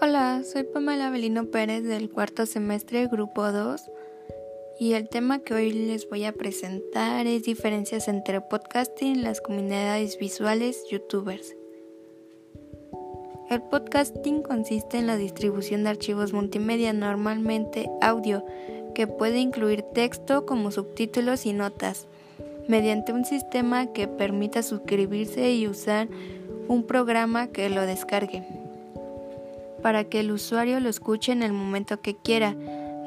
Hola, soy Pamela Belino Pérez del cuarto semestre, grupo 2, y el tema que hoy les voy a presentar es diferencias entre podcasting y las comunidades visuales youtubers. El podcasting consiste en la distribución de archivos multimedia, normalmente audio, que puede incluir texto como subtítulos y notas, mediante un sistema que permita suscribirse y usar un programa que lo descargue para que el usuario lo escuche en el momento que quiera.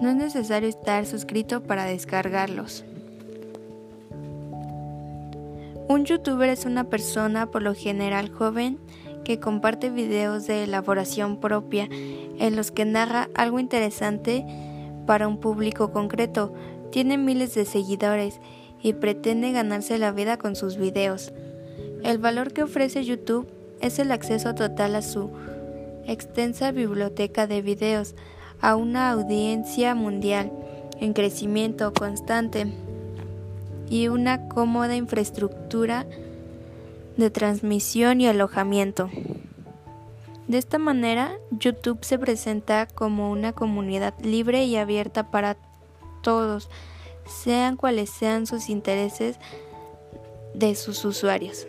No es necesario estar suscrito para descargarlos. Un youtuber es una persona por lo general joven que comparte videos de elaboración propia en los que narra algo interesante para un público concreto. Tiene miles de seguidores y pretende ganarse la vida con sus videos. El valor que ofrece YouTube es el acceso total a su extensa biblioteca de videos a una audiencia mundial en crecimiento constante y una cómoda infraestructura de transmisión y alojamiento. De esta manera, YouTube se presenta como una comunidad libre y abierta para todos, sean cuales sean sus intereses de sus usuarios.